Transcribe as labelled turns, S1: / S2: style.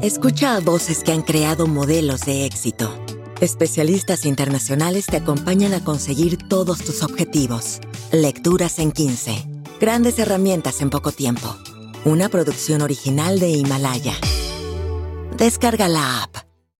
S1: Escucha a voces que han creado modelos de éxito. Especialistas internacionales te acompañan a conseguir todos tus objetivos. Lecturas en 15. Grandes herramientas en poco tiempo. Una producción original de Himalaya. Descarga la app.